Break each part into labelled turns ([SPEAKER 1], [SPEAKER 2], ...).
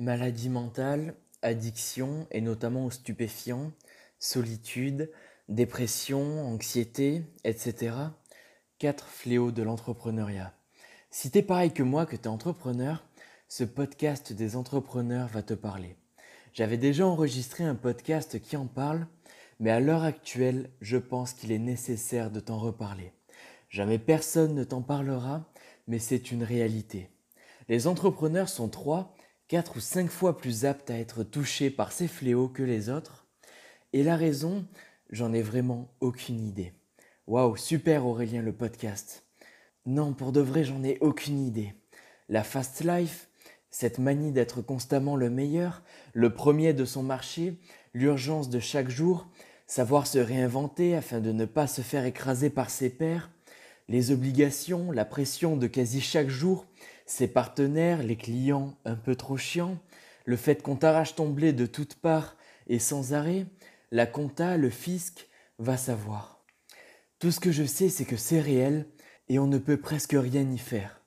[SPEAKER 1] Maladie mentale, addiction et notamment aux stupéfiants, solitude, dépression, anxiété, etc. Quatre fléaux de l'entrepreneuriat. Si t'es pareil que moi, que t'es entrepreneur, ce podcast des entrepreneurs va te parler. J'avais déjà enregistré un podcast qui en parle, mais à l'heure actuelle, je pense qu'il est nécessaire de t'en reparler. Jamais personne ne t'en parlera, mais c'est une réalité. Les entrepreneurs sont trois, quatre ou cinq fois plus aptes à être touchés par ces fléaux que les autres. Et la raison, j'en ai vraiment aucune idée. Waouh, super Aurélien le podcast. Non, pour de vrai, j'en ai aucune idée. La fast life, cette manie d'être constamment le meilleur, le premier de son marché, l'urgence de chaque jour, savoir se réinventer afin de ne pas se faire écraser par ses pairs, les obligations, la pression de quasi chaque jour, ses partenaires, les clients un peu trop chiants, le fait qu'on t'arrache ton blé de toutes parts et sans arrêt, la compta, le fisc, va savoir. Tout ce que je sais, c'est que c'est réel et on ne peut presque rien y faire.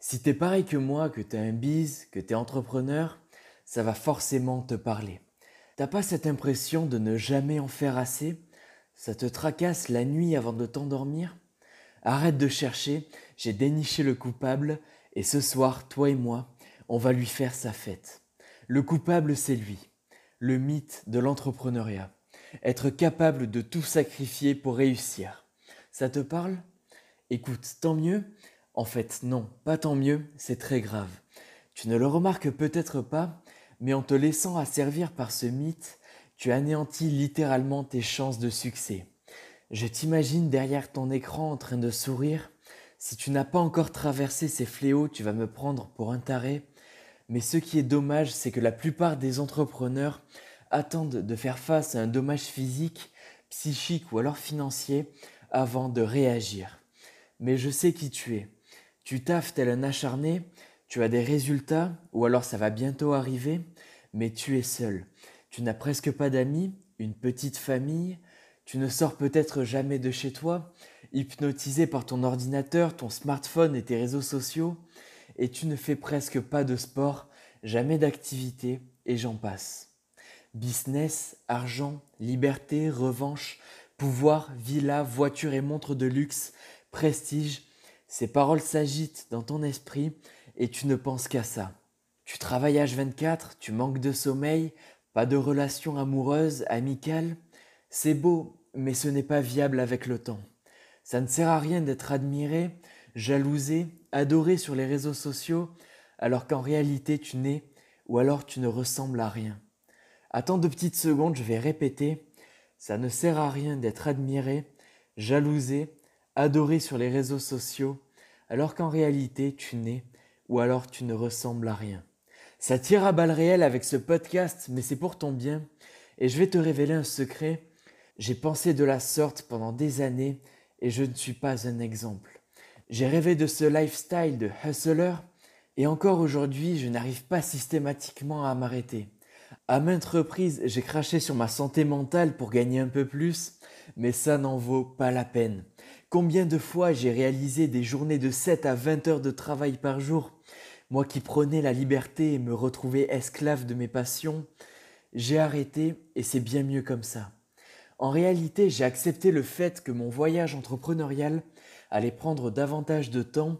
[SPEAKER 1] Si t'es pareil que moi, que t'es un bise, que t'es entrepreneur, ça va forcément te parler. T'as pas cette impression de ne jamais en faire assez? Ça te tracasse la nuit avant de t'endormir? Arrête de chercher, j'ai déniché le coupable, et ce soir, toi et moi, on va lui faire sa fête. Le coupable, c'est lui, le mythe de l'entrepreneuriat. Être capable de tout sacrifier pour réussir. Ça te parle? Écoute, tant mieux? En fait, non, pas tant mieux, c'est très grave. Tu ne le remarques peut-être pas, mais en te laissant asservir par ce mythe, tu anéantis littéralement tes chances de succès. Je t'imagine derrière ton écran en train de sourire. Si tu n'as pas encore traversé ces fléaux, tu vas me prendre pour un taré. Mais ce qui est dommage, c'est que la plupart des entrepreneurs attendent de faire face à un dommage physique, psychique ou alors financier avant de réagir. Mais je sais qui tu es. Tu taffes tel un acharné, tu as des résultats, ou alors ça va bientôt arriver, mais tu es seul. Tu n'as presque pas d'amis, une petite famille, tu ne sors peut-être jamais de chez toi, hypnotisé par ton ordinateur, ton smartphone et tes réseaux sociaux, et tu ne fais presque pas de sport, jamais d'activité, et j'en passe. Business, argent, liberté, revanche, pouvoir, villa, voiture et montre de luxe, prestige, ces paroles s'agitent dans ton esprit et tu ne penses qu'à ça. Tu travailles H24, tu manques de sommeil, pas de relation amoureuse, amicale, c'est beau, mais ce n'est pas viable avec le temps. Ça ne sert à rien d'être admiré, jalousé, adoré sur les réseaux sociaux, alors qu'en réalité tu n'es ou alors tu ne ressembles à rien. Attends deux petites secondes, je vais répéter. Ça ne sert à rien d'être admiré, jalousé, adoré sur les réseaux sociaux, alors qu'en réalité tu n'es ou alors tu ne ressembles à rien. Ça tire à balles réelles avec ce podcast, mais c'est pour ton bien. Et je vais te révéler un secret. J'ai pensé de la sorte pendant des années et je ne suis pas un exemple. J'ai rêvé de ce lifestyle de hustler et encore aujourd'hui je n'arrive pas systématiquement à m'arrêter. À maintes reprises j'ai craché sur ma santé mentale pour gagner un peu plus, mais ça n'en vaut pas la peine. Combien de fois j'ai réalisé des journées de 7 à 20 heures de travail par jour, moi qui prenais la liberté et me retrouvais esclave de mes passions, j'ai arrêté et c'est bien mieux comme ça. En réalité, j'ai accepté le fait que mon voyage entrepreneurial allait prendre davantage de temps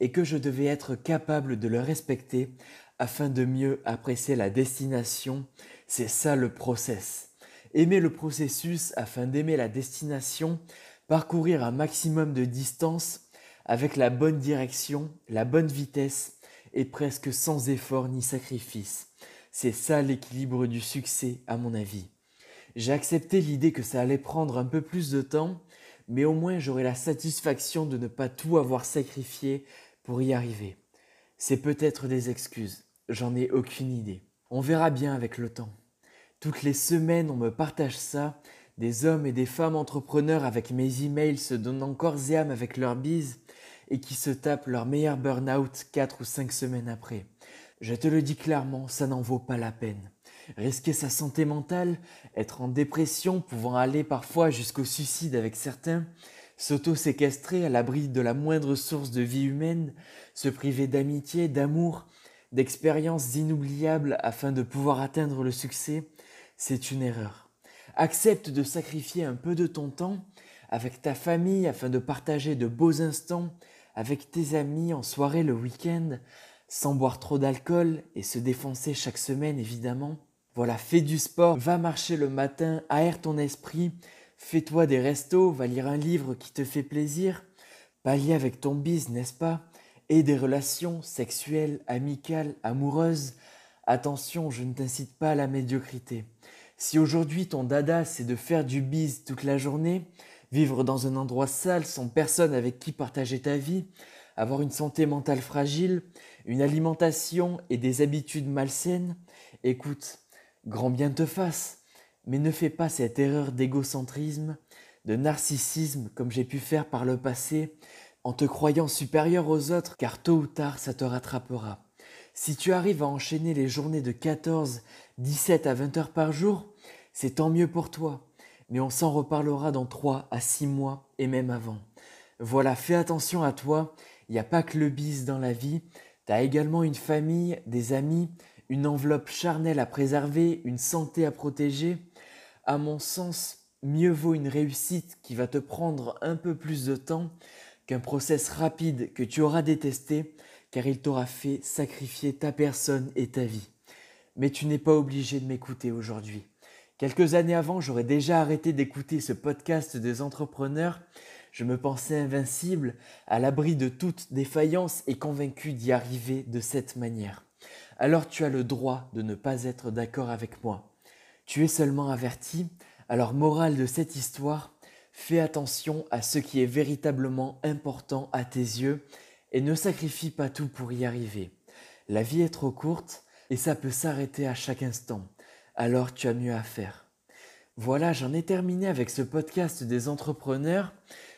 [SPEAKER 1] et que je devais être capable de le respecter afin de mieux apprécier la destination. C'est ça le process. Aimer le processus afin d'aimer la destination, parcourir un maximum de distance avec la bonne direction, la bonne vitesse et presque sans effort ni sacrifice. C'est ça l'équilibre du succès à mon avis. J'ai accepté l'idée que ça allait prendre un peu plus de temps, mais au moins j'aurai la satisfaction de ne pas tout avoir sacrifié pour y arriver. C'est peut-être des excuses, j'en ai aucune idée. On verra bien avec le temps. Toutes les semaines, on me partage ça, des hommes et des femmes entrepreneurs avec mes emails se donnant corps et âme avec leur bise et qui se tapent leur meilleur burn-out 4 ou 5 semaines après. Je te le dis clairement, ça n'en vaut pas la peine risquer sa santé mentale, être en dépression, pouvant aller parfois jusqu'au suicide avec certains, s'auto-séquestrer à l'abri de la moindre source de vie humaine, se priver d'amitié, d'amour, d'expériences inoubliables afin de pouvoir atteindre le succès, c'est une erreur. Accepte de sacrifier un peu de ton temps avec ta famille afin de partager de beaux instants avec tes amis en soirée le week-end, sans boire trop d'alcool et se défoncer chaque semaine évidemment. Voilà, fais du sport, va marcher le matin, aère ton esprit, fais-toi des restos, va lire un livre qui te fait plaisir, pallier avec ton bise, n'est-ce pas? Et des relations sexuelles, amicales, amoureuses. Attention, je ne t'incite pas à la médiocrité. Si aujourd'hui ton dada c'est de faire du bise toute la journée, vivre dans un endroit sale sans personne avec qui partager ta vie, avoir une santé mentale fragile, une alimentation et des habitudes malsaines, écoute, grand bien te fasse, mais ne fais pas cette erreur d'égocentrisme, de narcissisme comme j'ai pu faire par le passé, en te croyant supérieur aux autres, car tôt ou tard ça te rattrapera. Si tu arrives à enchaîner les journées de 14, 17 à 20 heures par jour, c'est tant mieux pour toi mais on s'en reparlera dans 3 à 6 mois et même avant. Voilà, fais attention à toi, il n'y a pas que le bis dans la vie, tu as également une famille, des amis, une enveloppe charnelle à préserver, une santé à protéger. À mon sens, mieux vaut une réussite qui va te prendre un peu plus de temps qu'un process rapide que tu auras détesté car il t'aura fait sacrifier ta personne et ta vie. Mais tu n'es pas obligé de m'écouter aujourd'hui. Quelques années avant, j'aurais déjà arrêté d'écouter ce podcast des entrepreneurs. Je me pensais invincible, à l'abri de toute défaillance et convaincu d'y arriver de cette manière. Alors tu as le droit de ne pas être d'accord avec moi. Tu es seulement averti, alors morale de cette histoire, fais attention à ce qui est véritablement important à tes yeux et ne sacrifie pas tout pour y arriver. La vie est trop courte et ça peut s'arrêter à chaque instant alors tu as mieux à faire. Voilà, j'en ai terminé avec ce podcast des entrepreneurs.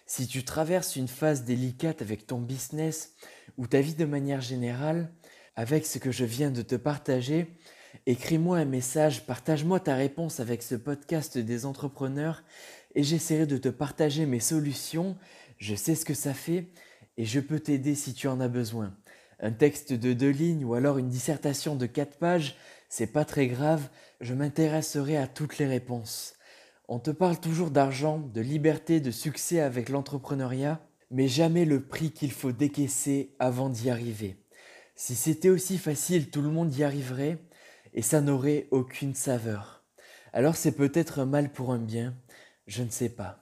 [SPEAKER 1] Si tu traverses une phase délicate avec ton business ou ta vie de manière générale, avec ce que je viens de te partager, écris-moi un message, partage-moi ta réponse avec ce podcast des entrepreneurs et j'essaierai de te partager mes solutions. Je sais ce que ça fait et je peux t'aider si tu en as besoin. Un texte de deux lignes ou alors une dissertation de quatre pages, c'est pas très grave, je m'intéresserai à toutes les réponses. On te parle toujours d'argent, de liberté, de succès avec l'entrepreneuriat, mais jamais le prix qu'il faut décaisser avant d'y arriver. Si c'était aussi facile, tout le monde y arriverait, et ça n'aurait aucune saveur. Alors c'est peut-être un mal pour un bien, je ne sais pas.